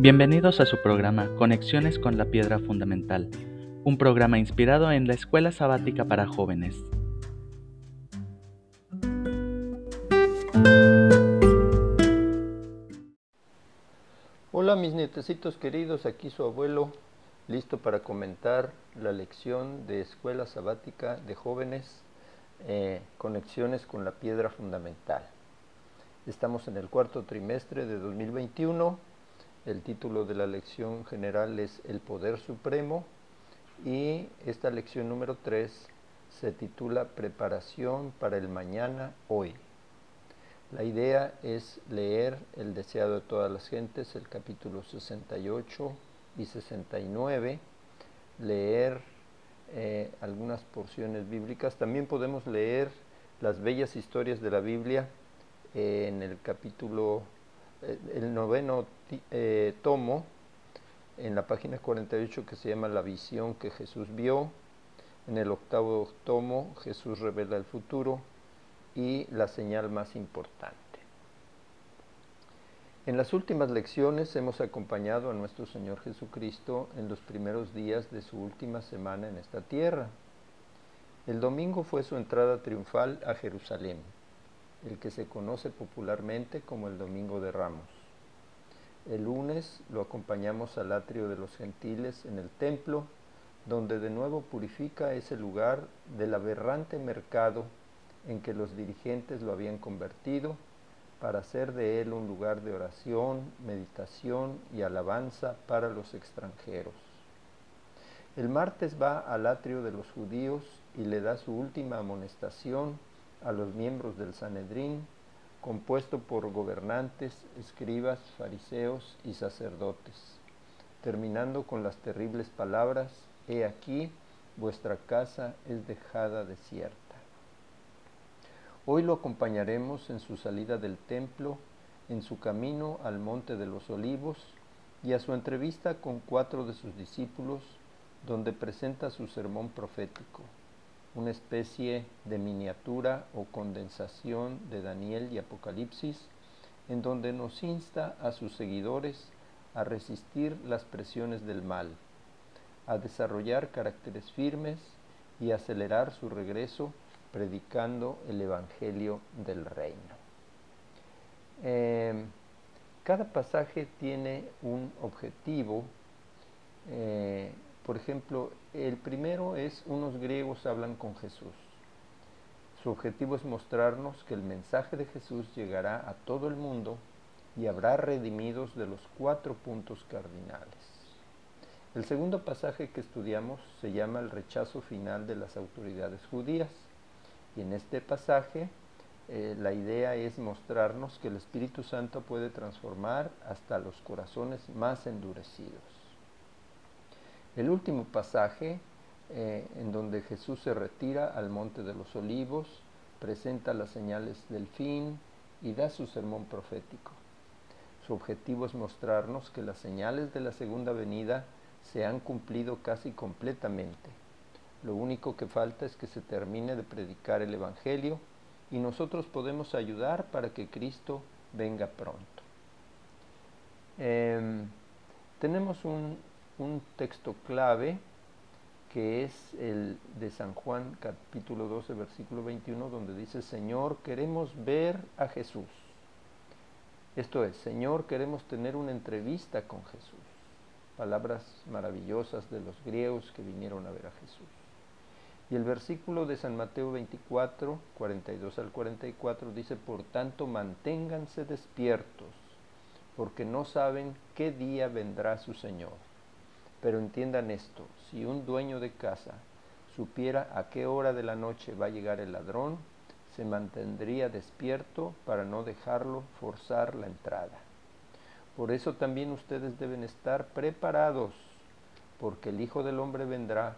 Bienvenidos a su programa Conexiones con la Piedra Fundamental, un programa inspirado en la Escuela Sabática para Jóvenes. Hola mis nietecitos queridos, aquí su abuelo, listo para comentar la lección de Escuela Sabática de Jóvenes, eh, Conexiones con la Piedra Fundamental. Estamos en el cuarto trimestre de 2021 el título de la lección general es El Poder Supremo y esta lección número 3 se titula Preparación para el Mañana Hoy. La idea es leer El Deseado de todas las gentes, el capítulo 68 y 69, leer eh, algunas porciones bíblicas. También podemos leer las bellas historias de la Biblia en el capítulo el noveno eh, tomo en la página 48 que se llama La visión que Jesús vio. En el octavo tomo Jesús revela el futuro y la señal más importante. En las últimas lecciones hemos acompañado a nuestro Señor Jesucristo en los primeros días de su última semana en esta tierra. El domingo fue su entrada triunfal a Jerusalén el que se conoce popularmente como el Domingo de Ramos. El lunes lo acompañamos al atrio de los gentiles en el templo, donde de nuevo purifica ese lugar del aberrante mercado en que los dirigentes lo habían convertido para hacer de él un lugar de oración, meditación y alabanza para los extranjeros. El martes va al atrio de los judíos y le da su última amonestación a los miembros del Sanedrín, compuesto por gobernantes, escribas, fariseos y sacerdotes, terminando con las terribles palabras, He aquí, vuestra casa es dejada desierta. Hoy lo acompañaremos en su salida del templo, en su camino al monte de los olivos y a su entrevista con cuatro de sus discípulos, donde presenta su sermón profético una especie de miniatura o condensación de Daniel y Apocalipsis, en donde nos insta a sus seguidores a resistir las presiones del mal, a desarrollar caracteres firmes y acelerar su regreso predicando el Evangelio del Reino. Eh, cada pasaje tiene un objetivo eh, por ejemplo, el primero es unos griegos hablan con Jesús. Su objetivo es mostrarnos que el mensaje de Jesús llegará a todo el mundo y habrá redimidos de los cuatro puntos cardinales. El segundo pasaje que estudiamos se llama el rechazo final de las autoridades judías. Y en este pasaje eh, la idea es mostrarnos que el Espíritu Santo puede transformar hasta los corazones más endurecidos. El último pasaje eh, en donde Jesús se retira al monte de los olivos, presenta las señales del fin y da su sermón profético. Su objetivo es mostrarnos que las señales de la segunda venida se han cumplido casi completamente. Lo único que falta es que se termine de predicar el Evangelio y nosotros podemos ayudar para que Cristo venga pronto. Em, tenemos un, un texto clave que es el de San Juan capítulo 12 versículo 21 donde dice, Señor, queremos ver a Jesús. Esto es, Señor, queremos tener una entrevista con Jesús. Palabras maravillosas de los griegos que vinieron a ver a Jesús. Y el versículo de San Mateo 24, 42 al 44 dice, Por tanto, manténganse despiertos, porque no saben qué día vendrá su Señor pero entiendan esto, si un dueño de casa supiera a qué hora de la noche va a llegar el ladrón, se mantendría despierto para no dejarlo forzar la entrada. Por eso también ustedes deben estar preparados, porque el Hijo del Hombre vendrá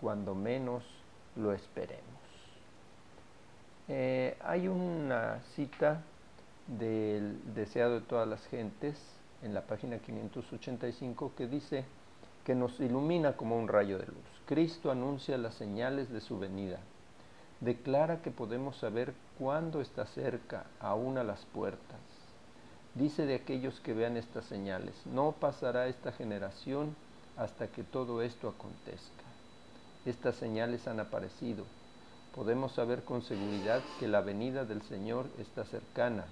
cuando menos lo esperemos. Eh, hay una cita del deseado de todas las gentes en la página 585 que dice, que nos ilumina como un rayo de luz. Cristo anuncia las señales de su venida. Declara que podemos saber cuándo está cerca, aún a las puertas. Dice de aquellos que vean estas señales, no pasará esta generación hasta que todo esto acontezca. Estas señales han aparecido. Podemos saber con seguridad que la venida del Señor está cercana.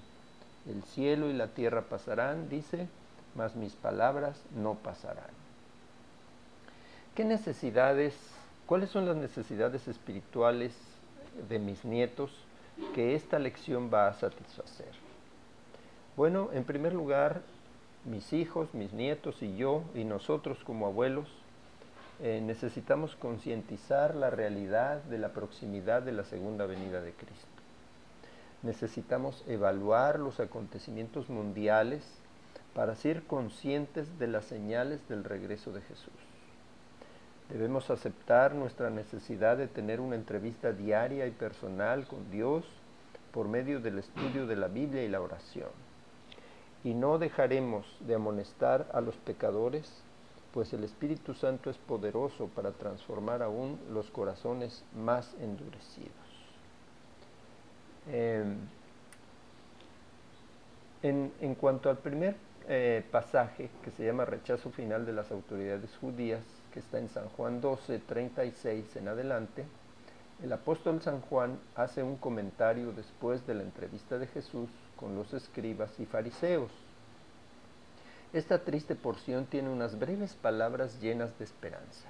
El cielo y la tierra pasarán, dice, mas mis palabras no pasarán. ¿Qué necesidades, cuáles son las necesidades espirituales de mis nietos que esta lección va a satisfacer? Bueno, en primer lugar, mis hijos, mis nietos y yo y nosotros como abuelos eh, necesitamos concientizar la realidad de la proximidad de la segunda venida de Cristo. Necesitamos evaluar los acontecimientos mundiales para ser conscientes de las señales del regreso de Jesús. Debemos aceptar nuestra necesidad de tener una entrevista diaria y personal con Dios por medio del estudio de la Biblia y la oración. Y no dejaremos de amonestar a los pecadores, pues el Espíritu Santo es poderoso para transformar aún los corazones más endurecidos. Em, en, en cuanto al primer eh, pasaje que se llama rechazo final de las autoridades judías, que está en San Juan 12, 36 en adelante, el apóstol San Juan hace un comentario después de la entrevista de Jesús con los escribas y fariseos. Esta triste porción tiene unas breves palabras llenas de esperanza.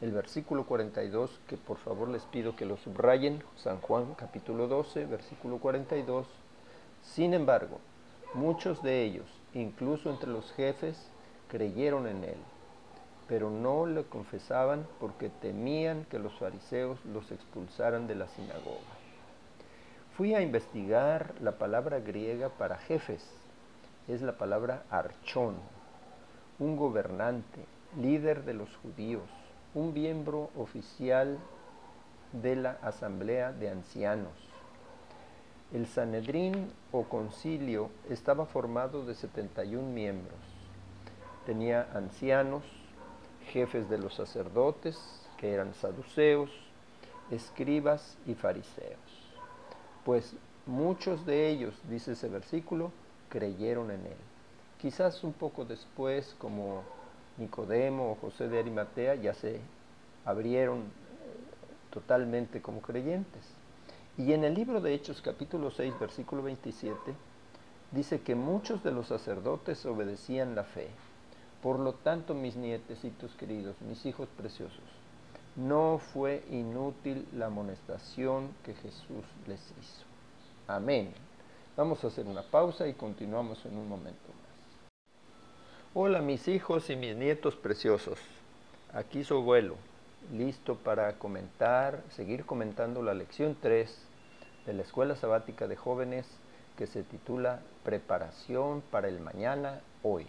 El versículo 42, que por favor les pido que lo subrayen, San Juan capítulo 12, versículo 42, sin embargo, muchos de ellos, incluso entre los jefes, creyeron en él, pero no le confesaban porque temían que los fariseos los expulsaran de la sinagoga. Fui a investigar la palabra griega para jefes, es la palabra archón, un gobernante, líder de los judíos, un miembro oficial de la asamblea de ancianos el Sanedrín o concilio estaba formado de 71 miembros. Tenía ancianos, jefes de los sacerdotes, que eran saduceos, escribas y fariseos. Pues muchos de ellos, dice ese versículo, creyeron en él. Quizás un poco después, como Nicodemo o José de Arimatea, ya se abrieron eh, totalmente como creyentes. Y en el libro de Hechos capítulo 6 versículo 27 dice que muchos de los sacerdotes obedecían la fe. Por lo tanto, mis nietecitos queridos, mis hijos preciosos, no fue inútil la amonestación que Jesús les hizo. Amén. Vamos a hacer una pausa y continuamos en un momento más. Hola mis hijos y mis nietos preciosos. Aquí su abuelo, listo para comentar, seguir comentando la lección 3 de la Escuela Sabática de Jóvenes que se titula Preparación para el Mañana Hoy.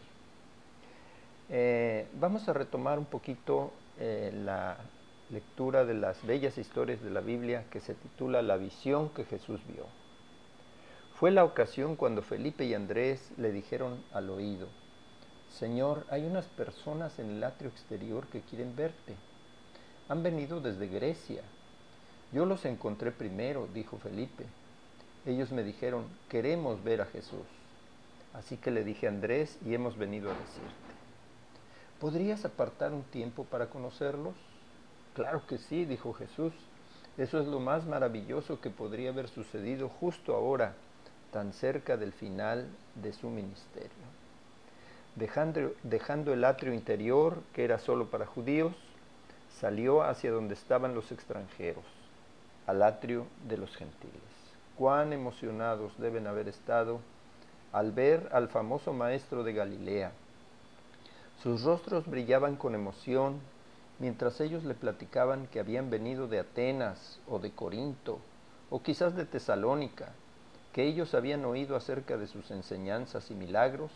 Eh, vamos a retomar un poquito eh, la lectura de las bellas historias de la Biblia que se titula La visión que Jesús vio. Fue la ocasión cuando Felipe y Andrés le dijeron al oído, Señor, hay unas personas en el atrio exterior que quieren verte. Han venido desde Grecia yo los encontré primero, dijo Felipe. Ellos me dijeron, queremos ver a Jesús. Así que le dije a Andrés y hemos venido a decirte. ¿Podrías apartar un tiempo para conocerlos? Claro que sí, dijo Jesús. Eso es lo más maravilloso que podría haber sucedido justo ahora, tan cerca del final de su ministerio. Dejando, dejando el atrio interior, que era solo para judíos, salió hacia donde estaban los extranjeros al atrio de los gentiles. Cuán emocionados deben haber estado al ver al famoso maestro de Galilea. Sus rostros brillaban con emoción mientras ellos le platicaban que habían venido de Atenas o de Corinto o quizás de Tesalónica, que ellos habían oído acerca de sus enseñanzas y milagros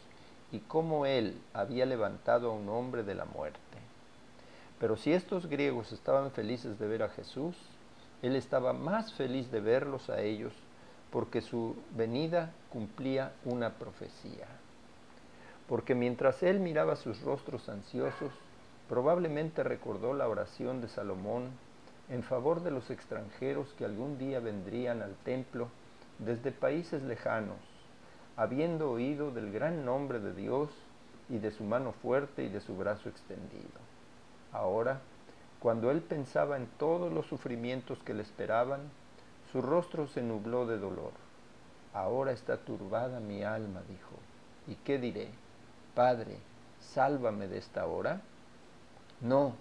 y cómo él había levantado a un hombre de la muerte. Pero si estos griegos estaban felices de ver a Jesús, él estaba más feliz de verlos a ellos porque su venida cumplía una profecía. Porque mientras él miraba sus rostros ansiosos, probablemente recordó la oración de Salomón en favor de los extranjeros que algún día vendrían al templo desde países lejanos, habiendo oído del gran nombre de Dios y de su mano fuerte y de su brazo extendido. Ahora, cuando él pensaba en todos los sufrimientos que le esperaban, su rostro se nubló de dolor. Ahora está turbada mi alma, dijo. ¿Y qué diré? Padre, sálvame de esta hora. No,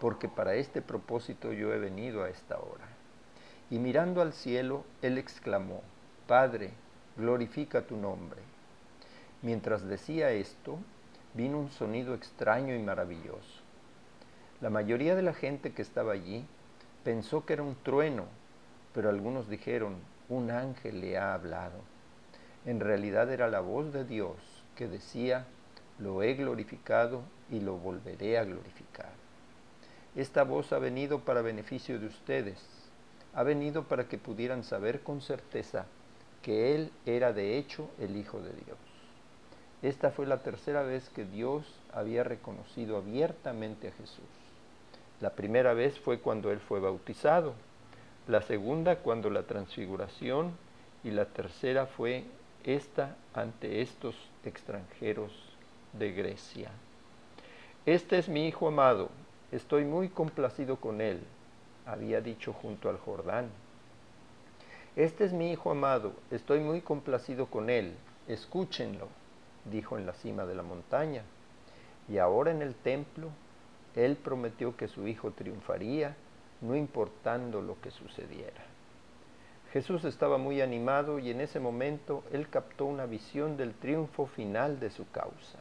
porque para este propósito yo he venido a esta hora. Y mirando al cielo, él exclamó, Padre, glorifica tu nombre. Mientras decía esto, vino un sonido extraño y maravilloso. La mayoría de la gente que estaba allí pensó que era un trueno, pero algunos dijeron, un ángel le ha hablado. En realidad era la voz de Dios que decía, lo he glorificado y lo volveré a glorificar. Esta voz ha venido para beneficio de ustedes, ha venido para que pudieran saber con certeza que Él era de hecho el Hijo de Dios. Esta fue la tercera vez que Dios había reconocido abiertamente a Jesús. La primera vez fue cuando Él fue bautizado, la segunda cuando la transfiguración y la tercera fue esta ante estos extranjeros de Grecia. Este es mi Hijo amado, estoy muy complacido con Él, había dicho junto al Jordán. Este es mi Hijo amado, estoy muy complacido con él, escúchenlo, dijo en la cima de la montaña. Y ahora en el templo, él prometió que su Hijo triunfaría, no importando lo que sucediera. Jesús estaba muy animado y en ese momento él captó una visión del triunfo final de su causa.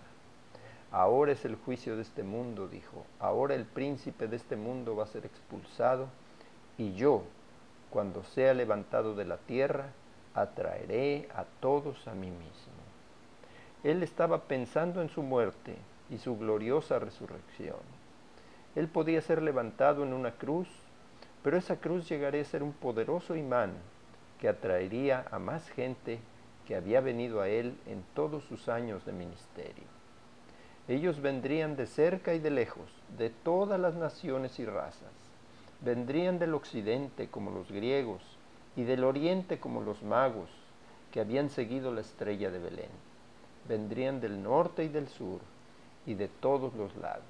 Ahora es el juicio de este mundo, dijo. Ahora el príncipe de este mundo va a ser expulsado y yo, cuando sea levantado de la tierra, atraeré a todos a mí mismo. Él estaba pensando en su muerte y su gloriosa resurrección. Él podía ser levantado en una cruz, pero esa cruz llegaría a ser un poderoso imán que atraería a más gente que había venido a él en todos sus años de ministerio. Ellos vendrían de cerca y de lejos, de todas las naciones y razas vendrían del occidente como los griegos y del oriente como los magos que habían seguido la estrella de Belén. Vendrían del norte y del sur y de todos los lados.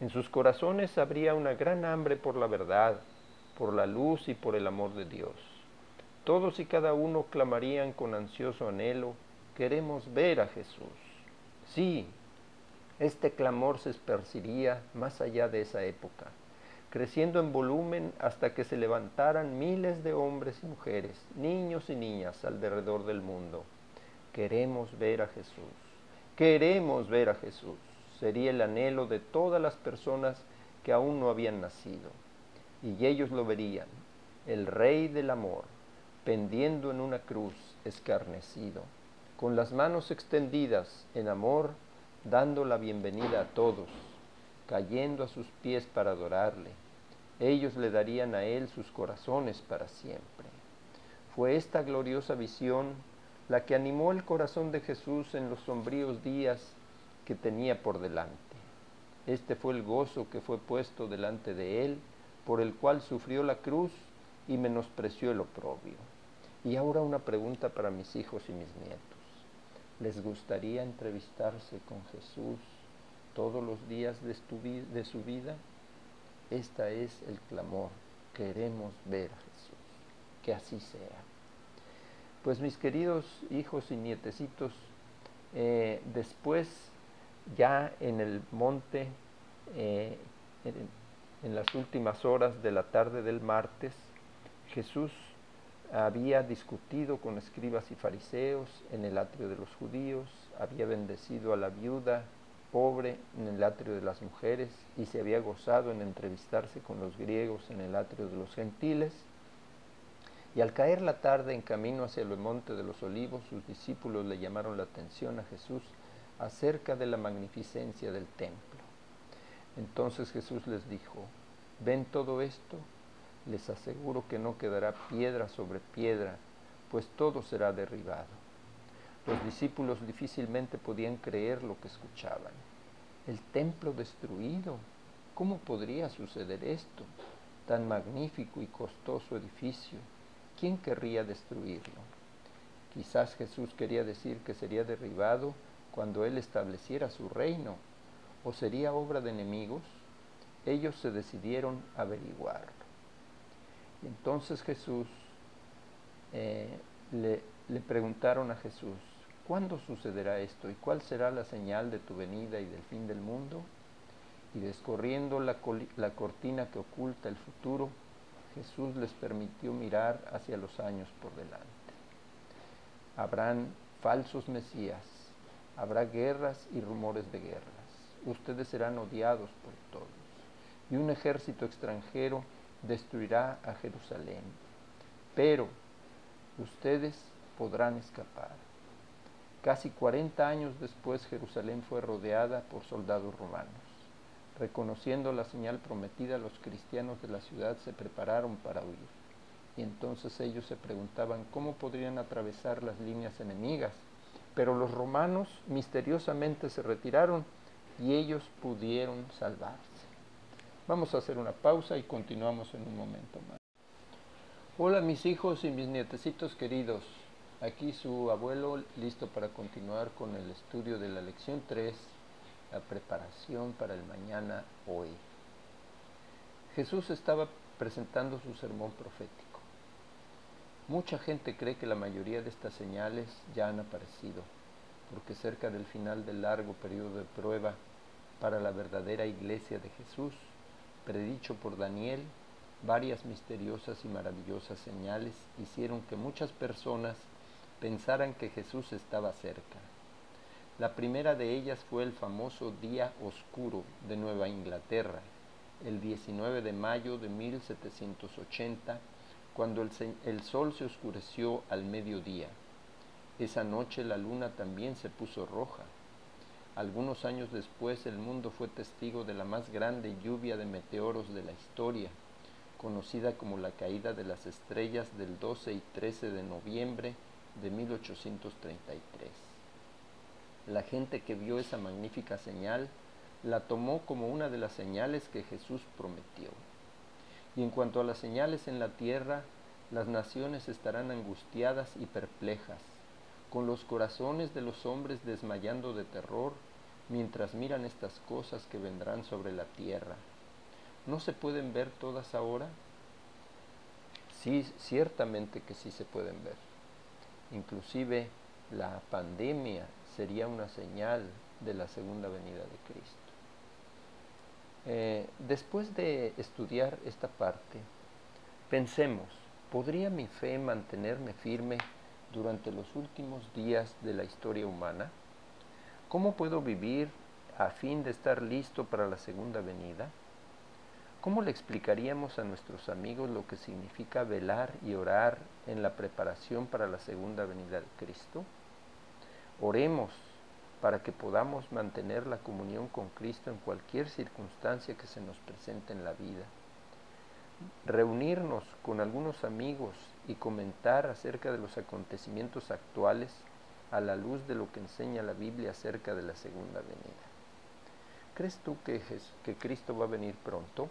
En sus corazones habría una gran hambre por la verdad, por la luz y por el amor de Dios. Todos y cada uno clamarían con ansioso anhelo, queremos ver a Jesús. Sí, este clamor se esparciría más allá de esa época creciendo en volumen hasta que se levantaran miles de hombres y mujeres, niños y niñas alrededor del mundo. Queremos ver a Jesús. Queremos ver a Jesús. Sería el anhelo de todas las personas que aún no habían nacido. Y ellos lo verían, el Rey del Amor, pendiendo en una cruz, escarnecido, con las manos extendidas en amor, dando la bienvenida a todos, cayendo a sus pies para adorarle ellos le darían a él sus corazones para siempre. Fue esta gloriosa visión la que animó el corazón de Jesús en los sombríos días que tenía por delante. Este fue el gozo que fue puesto delante de él, por el cual sufrió la cruz y menospreció el oprobio. Y ahora una pregunta para mis hijos y mis nietos. ¿Les gustaría entrevistarse con Jesús todos los días de, su vida? Esta es el clamor. Queremos ver a Jesús. Que así sea. Pues mis queridos hijos y nietecitos, eh, después ya en el monte, eh, en, en las últimas horas de la tarde del martes, Jesús había discutido con escribas y fariseos en el atrio de los judíos, había bendecido a la viuda pobre en el atrio de las mujeres y se había gozado en entrevistarse con los griegos en el atrio de los gentiles. Y al caer la tarde en camino hacia el monte de los olivos, sus discípulos le llamaron la atención a Jesús acerca de la magnificencia del templo. Entonces Jesús les dijo, ¿ven todo esto? Les aseguro que no quedará piedra sobre piedra, pues todo será derribado. Los discípulos difícilmente podían creer lo que escuchaban. El templo destruido. ¿Cómo podría suceder esto? Tan magnífico y costoso edificio. ¿Quién querría destruirlo? Quizás Jesús quería decir que sería derribado cuando Él estableciera su reino, o sería obra de enemigos. Ellos se decidieron averiguar. Entonces Jesús eh, le, le preguntaron a Jesús, ¿cuándo sucederá esto y cuál será la señal de tu venida y del fin del mundo? Y descorriendo la, la cortina que oculta el futuro, Jesús les permitió mirar hacia los años por delante. Habrán falsos mesías, habrá guerras y rumores de guerras. Ustedes serán odiados por todos. Y un ejército extranjero destruirá a Jerusalén. Pero ustedes podrán escapar. Casi 40 años después Jerusalén fue rodeada por soldados romanos. Reconociendo la señal prometida, los cristianos de la ciudad se prepararon para huir. Y entonces ellos se preguntaban cómo podrían atravesar las líneas enemigas. Pero los romanos misteriosamente se retiraron y ellos pudieron salvarse. Vamos a hacer una pausa y continuamos en un momento más. Hola mis hijos y mis nietecitos queridos. Aquí su abuelo listo para continuar con el estudio de la lección 3 la preparación para el mañana hoy. Jesús estaba presentando su sermón profético. Mucha gente cree que la mayoría de estas señales ya han aparecido, porque cerca del final del largo periodo de prueba para la verdadera iglesia de Jesús, predicho por Daniel, varias misteriosas y maravillosas señales hicieron que muchas personas pensaran que Jesús estaba cerca. La primera de ellas fue el famoso Día Oscuro de Nueva Inglaterra, el 19 de mayo de 1780, cuando el, el, sol se oscureció al mediodía. Esa noche la luna también se puso roja. Algunos años después el mundo fue testigo de la más grande lluvia de meteoros de la historia, conocida como la caída de las estrellas del 12 y 13 de noviembre de 1833. La gente que vio esa magnífica señal la tomó como una de las señales que Jesús prometió. Y en cuanto a las señales en la tierra, las naciones estarán angustiadas y perplejas, con los corazones de los hombres desmayando de terror mientras miran estas cosas que vendrán sobre la tierra. ¿No se pueden ver todas ahora? Sí, ciertamente que sí se pueden ver. Inclusive la pandemia sería una señal de la segunda venida de Cristo. Eh, después de estudiar esta parte, pensemos, ¿podría mi fe mantenerme firme durante los últimos días de la historia humana? ¿Cómo puedo vivir a fin de estar listo para la segunda venida? ¿Cómo le explicaríamos a nuestros amigos lo que significa velar y orar en la preparación para la segunda venida de Cristo? Oremos para que podamos mantener la comunión con Cristo en cualquier circunstancia que se nos presente en la vida. Reunirnos con algunos amigos y comentar acerca de los acontecimientos actuales a la luz de lo que enseña la Biblia acerca de la segunda venida. ¿Crees tú que, que Cristo va a venir pronto?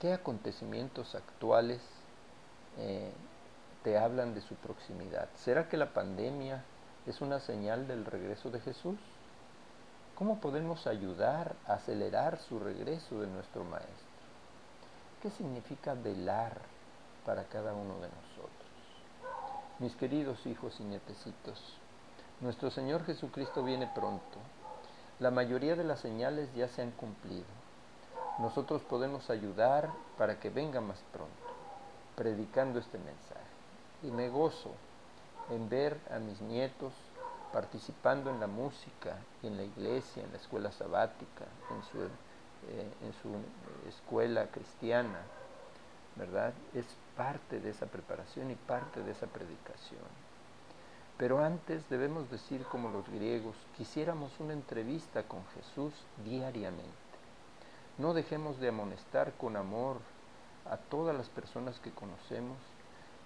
¿Qué acontecimientos actuales eh, te hablan de su proximidad? ¿Será que la pandemia es una señal del regreso de Jesús? ¿Cómo podemos ayudar a acelerar su regreso de nuestro Maestro? ¿Qué significa velar para cada uno de nosotros? Mis queridos hijos y nietecitos, nuestro Señor Jesucristo viene pronto. La mayoría de las señales ya se han cumplido. Nosotros podemos ayudar para que venga más pronto, predicando este mensaje. Y me gozo en ver a mis nietos participando en la música, en la iglesia, en la escuela sabática, en su, eh, en su escuela cristiana, ¿verdad? Es parte de esa preparación y parte de esa predicación. Pero antes debemos decir como los griegos, quisiéramos una entrevista con Jesús diariamente. No dejemos de amonestar con amor a todas las personas que conocemos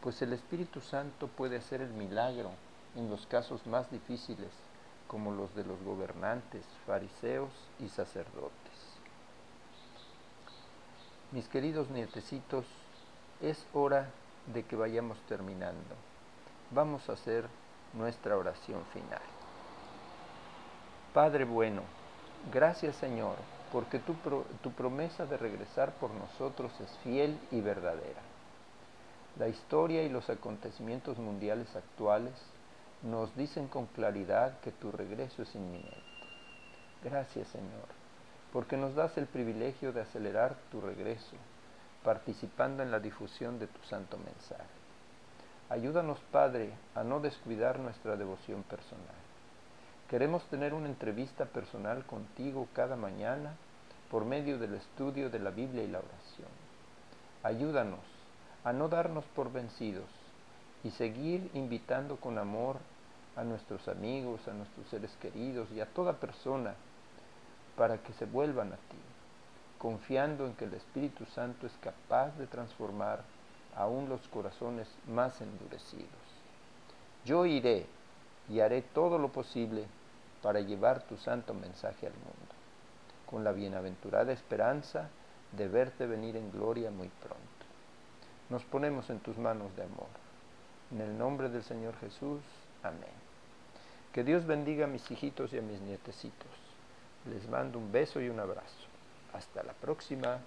pues el Espíritu Santo puede hacer el milagro en los casos más difíciles, como los de los gobernantes, fariseos y sacerdotes. Mis queridos nietecitos, es hora de que vayamos terminando. Vamos a hacer nuestra oración final. Padre bueno, gracias Señor, porque tu, tu promesa de regresar por nosotros es fiel y verdadera. La historia y los acontecimientos mundiales actuales nos dicen con claridad que tu regreso es inminente. Gracias Señor, porque nos das el privilegio de acelerar tu regreso, participando en la difusión de tu santo mensaje. Ayúdanos, Padre, a no descuidar nuestra devoción personal. Queremos tener una entrevista personal contigo cada mañana por medio del estudio de la Biblia y la oración. Ayúdanos a no darnos por vencidos y seguir invitando con amor a nuestros amigos, a nuestros seres queridos y a toda persona para que se vuelvan a ti, confiando en que el Espíritu Santo es capaz de transformar aún los corazones más endurecidos. Yo iré y haré todo lo posible para llevar tu santo mensaje al mundo, con la bienaventurada esperanza de verte venir en gloria muy pronto. Nos ponemos en tus manos de amor. En el nombre del Señor Jesús. Amén. Que Dios bendiga a mis hijitos y a mis nietecitos. Les mando un beso y un abrazo. Hasta la próxima.